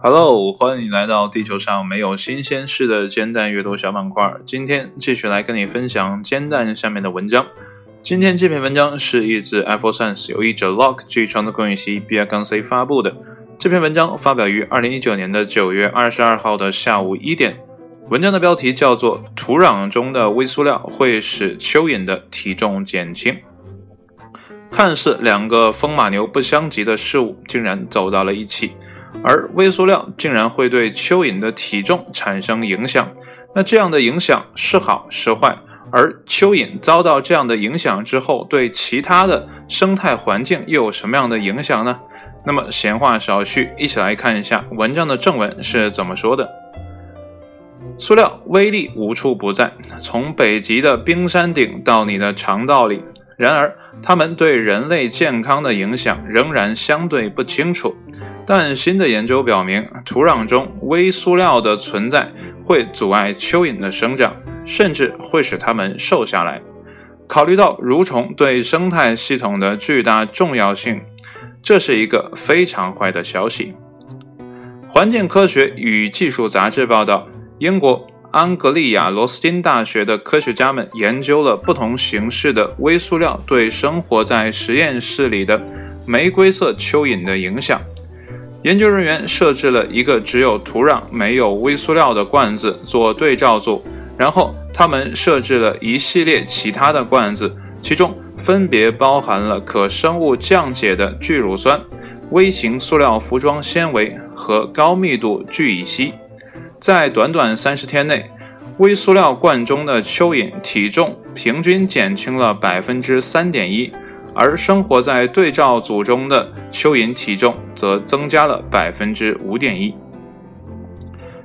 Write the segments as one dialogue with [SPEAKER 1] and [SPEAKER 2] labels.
[SPEAKER 1] Hello，欢迎来到地球上没有新鲜事的煎蛋阅读小板块。今天继续来跟你分享煎蛋下面的文章。今天这篇文章是一自 Apple Science 由译者 Lock 据创作公允系 B R C 发布的。这篇文章发表于二零一九年的九月二十二号的下午一点。文章的标题叫做《土壤中的微塑料会使蚯蚓的体重减轻》。看似两个风马牛不相及的事物，竟然走到了一起。而微塑料竟然会对蚯蚓的体重产生影响，那这样的影响是好是坏？而蚯蚓遭到这样的影响之后，对其他的生态环境又有什么样的影响呢？那么闲话少叙，一起来看一下文章的正文是怎么说的。塑料威力无处不在，从北极的冰山顶到你的肠道里。然而，它们对人类健康的影响仍然相对不清楚。但新的研究表明，土壤中微塑料的存在会阻碍蚯蚓的生长，甚至会使它们瘦下来。考虑到蠕虫对生态系统的巨大重要性，这是一个非常坏的消息。环境科学与技术杂志报道，英国。安格利亚罗斯金大学的科学家们研究了不同形式的微塑料对生活在实验室里的玫瑰色蚯蚓的影响。研究人员设置了一个只有土壤没有微塑料的罐子做对照组，然后他们设置了一系列其他的罐子，其中分别包含了可生物降解的聚乳酸、微型塑料服装纤维和高密度聚乙烯。在短短三十天内，微塑料罐中的蚯蚓体重平均减轻了百分之三点一，而生活在对照组中的蚯蚓体重则增加了百分之五点一。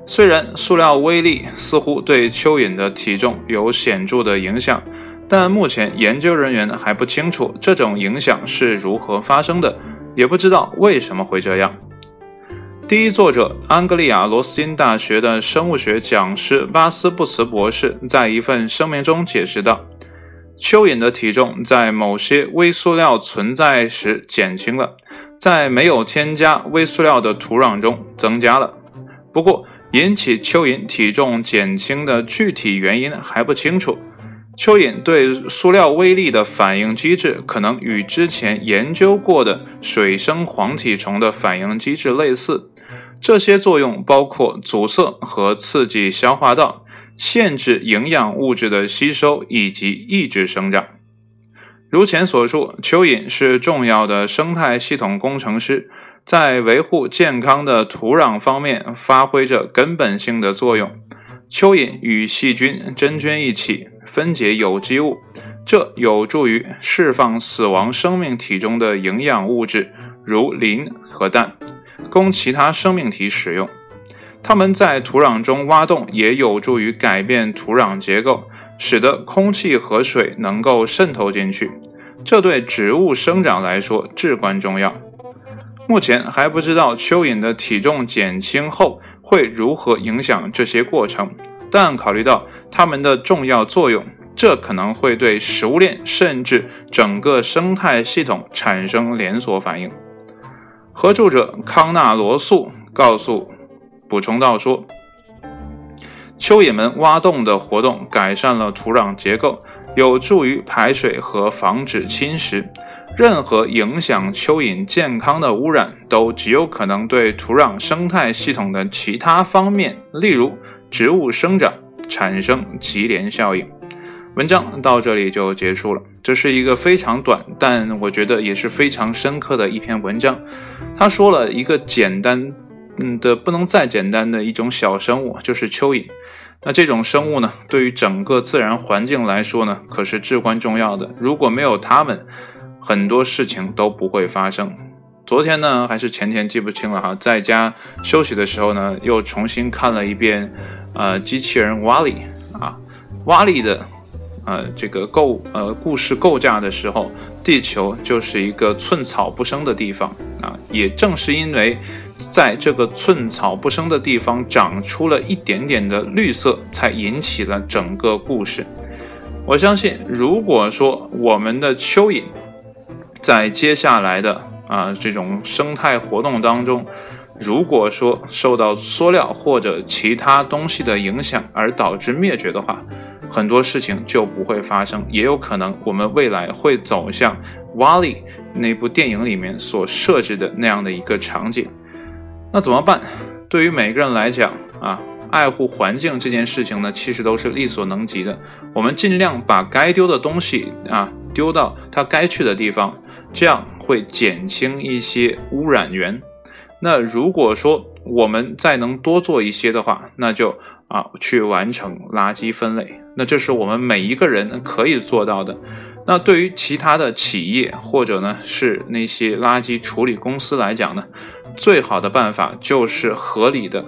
[SPEAKER 1] 虽然塑料微粒似乎对蚯蚓的体重有显著的影响，但目前研究人员还不清楚这种影响是如何发生的，也不知道为什么会这样。第一作者，安格利亚罗斯金大学的生物学讲师巴斯布茨博士在一份声明中解释道：“蚯蚓的体重在某些微塑料存在时减轻了，在没有添加微塑料的土壤中增加了。不过，引起蚯蚓体重减轻的具体原因还不清楚。蚯蚓对塑料微粒的反应机制可能与之前研究过的水生黄体虫的反应机制类似。”这些作用包括阻塞和刺激消化道，限制营养物质的吸收以及抑制生长。如前所述，蚯蚓是重要的生态系统工程师，在维护健康的土壤方面发挥着根本性的作用。蚯蚓与细菌、真菌一起分解有机物，这有助于释放死亡生命体中的营养物质，如磷和氮。供其他生命体使用，它们在土壤中挖洞，也有助于改变土壤结构，使得空气和水能够渗透进去。这对植物生长来说至关重要。目前还不知道蚯蚓的体重减轻后会如何影响这些过程，但考虑到它们的重要作用，这可能会对食物链甚至整个生态系统产生连锁反应。合著者康纳罗素告诉补充道说：“蚯蚓们挖洞的活动改善了土壤结构，有助于排水和防止侵蚀。任何影响蚯蚓健康的污染，都极有可能对土壤生态系统的其他方面，例如植物生长，产生级联效应。”文章到这里就结束了。这是一个非常短，但我觉得也是非常深刻的一篇文章。他说了一个简单，嗯的不能再简单的一种小生物，就是蚯蚓。那这种生物呢，对于整个自然环境来说呢，可是至关重要的。如果没有它们，很多事情都不会发生。昨天呢，还是前天记不清了哈，在家休息的时候呢，又重新看了一遍，呃，机器人瓦里啊，瓦里的。呃，这个构呃故事构架的时候，地球就是一个寸草不生的地方啊。也正是因为在这个寸草不生的地方长出了一点点的绿色，才引起了整个故事。我相信，如果说我们的蚯蚓在接下来的啊这种生态活动当中，如果说受到塑料或者其他东西的影响而导致灭绝的话，很多事情就不会发生，也有可能我们未来会走向《瓦力》那部电影里面所设置的那样的一个场景。那怎么办？对于每个人来讲啊。爱护环境这件事情呢，其实都是力所能及的。我们尽量把该丢的东西啊丢到它该去的地方，这样会减轻一些污染源。那如果说我们再能多做一些的话，那就啊去完成垃圾分类。那这是我们每一个人可以做到的。那对于其他的企业或者呢是那些垃圾处理公司来讲呢，最好的办法就是合理的。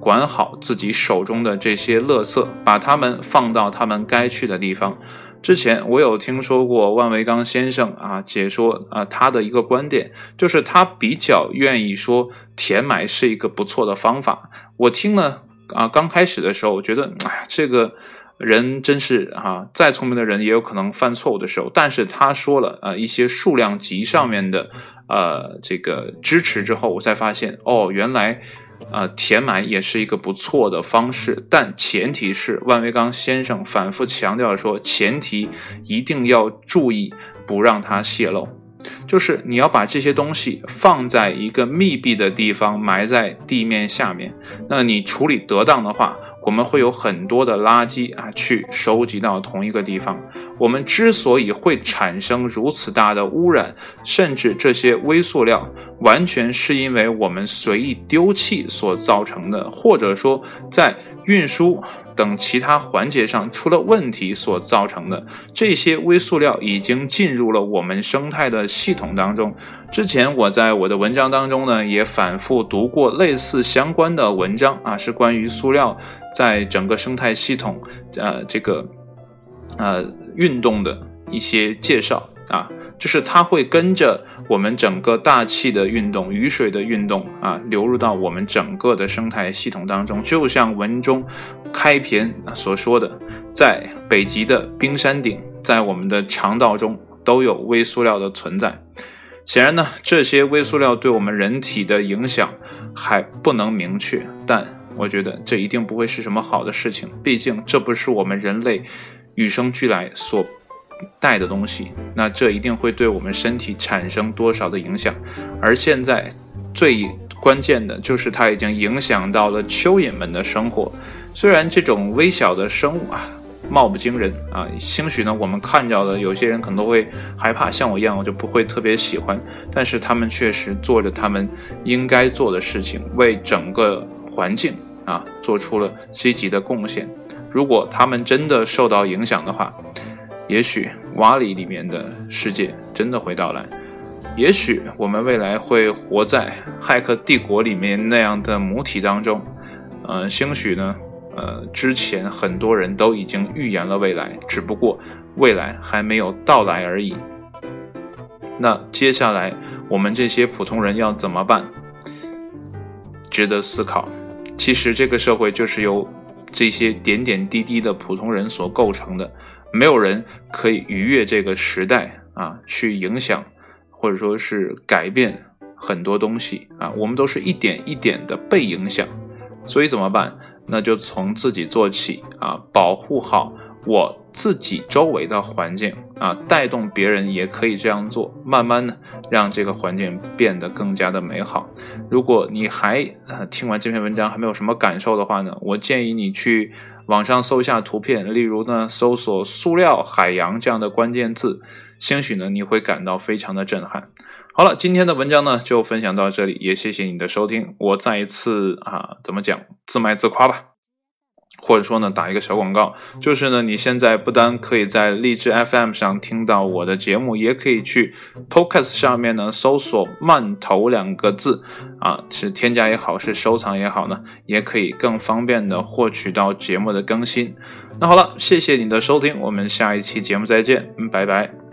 [SPEAKER 1] 管好自己手中的这些垃圾，把它们放到他们该去的地方。之前我有听说过万维刚先生啊解说啊他的一个观点，就是他比较愿意说填埋是一个不错的方法。我听了啊刚开始的时候，我觉得哎呀这个人真是啊再聪明的人也有可能犯错误的时候。但是他说了啊一些数量级上面的呃这个支持之后，我才发现哦原来。呃，填埋也是一个不错的方式，但前提是万维刚先生反复强调说，前提一定要注意不让它泄漏，就是你要把这些东西放在一个密闭的地方，埋在地面下面，那你处理得当的话。我们会有很多的垃圾啊，去收集到同一个地方。我们之所以会产生如此大的污染，甚至这些微塑料，完全是因为我们随意丢弃所造成的，或者说在运输。等其他环节上出了问题所造成的这些微塑料已经进入了我们生态的系统当中。之前我在我的文章当中呢，也反复读过类似相关的文章啊，是关于塑料在整个生态系统呃这个呃运动的一些介绍啊。就是它会跟着我们整个大气的运动、雨水的运动啊，流入到我们整个的生态系统当中。就像文中开篇所说的，在北极的冰山顶，在我们的肠道中都有微塑料的存在。显然呢，这些微塑料对我们人体的影响还不能明确，但我觉得这一定不会是什么好的事情。毕竟这不是我们人类与生俱来所。带的东西，那这一定会对我们身体产生多少的影响？而现在最关键的就是它已经影响到了蚯蚓们的生活。虽然这种微小的生物啊，貌不惊人啊，兴许呢我们看到的有些人可能都会害怕，像我一样，我就不会特别喜欢。但是他们确实做着他们应该做的事情，为整个环境啊做出了积极的贡献。如果他们真的受到影响的话，也许瓦里里面的世界真的会到来，也许我们未来会活在骇客帝国里面那样的母体当中，呃，兴许呢，呃，之前很多人都已经预言了未来，只不过未来还没有到来而已。那接下来我们这些普通人要怎么办？值得思考。其实这个社会就是由这些点点滴滴的普通人所构成的。没有人可以逾越这个时代啊，去影响或者说是改变很多东西啊。我们都是一点一点的被影响，所以怎么办？那就从自己做起啊，保护好我自己周围的环境啊，带动别人也可以这样做，慢慢的让这个环境变得更加的美好。如果你还听完这篇文章还没有什么感受的话呢，我建议你去。网上搜一下图片，例如呢，搜索“塑料海洋”这样的关键字，兴许呢你会感到非常的震撼。好了，今天的文章呢就分享到这里，也谢谢你的收听。我再一次啊，怎么讲，自卖自夸吧。或者说呢，打一个小广告，就是呢，你现在不单可以在荔枝 FM 上听到我的节目，也可以去 Podcast 上面呢搜索“慢投”两个字，啊，是添加也好，是收藏也好呢，也可以更方便的获取到节目的更新。那好了，谢谢你的收听，我们下一期节目再见，拜拜。